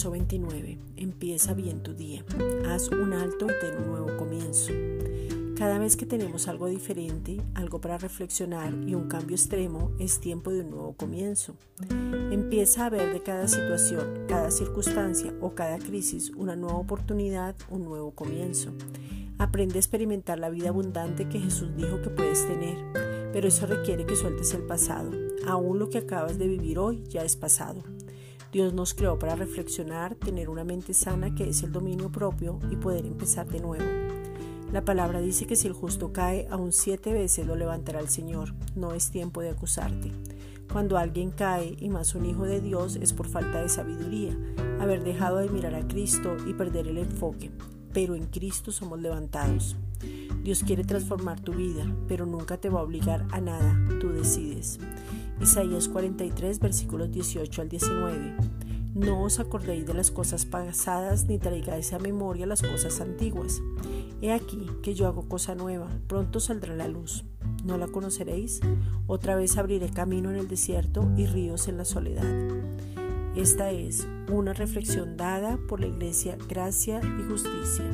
Verso 29. Empieza bien tu día. Haz un alto y ten un nuevo comienzo. Cada vez que tenemos algo diferente, algo para reflexionar y un cambio extremo, es tiempo de un nuevo comienzo. Empieza a ver de cada situación, cada circunstancia o cada crisis una nueva oportunidad, un nuevo comienzo. Aprende a experimentar la vida abundante que Jesús dijo que puedes tener, pero eso requiere que sueltes el pasado. Aún lo que acabas de vivir hoy ya es pasado. Dios nos creó para reflexionar, tener una mente sana que es el dominio propio y poder empezar de nuevo. La palabra dice que si el justo cae aún siete veces lo levantará el Señor. No es tiempo de acusarte. Cuando alguien cae, y más un hijo de Dios, es por falta de sabiduría, haber dejado de mirar a Cristo y perder el enfoque. Pero en Cristo somos levantados. Dios quiere transformar tu vida, pero nunca te va a obligar a nada. Tú decides. Isaías 43, versículos 18 al 19. No os acordéis de las cosas pasadas ni traigáis a memoria las cosas antiguas. He aquí que yo hago cosa nueva, pronto saldrá la luz. ¿No la conoceréis? Otra vez abriré camino en el desierto y ríos en la soledad. Esta es una reflexión dada por la Iglesia Gracia y Justicia.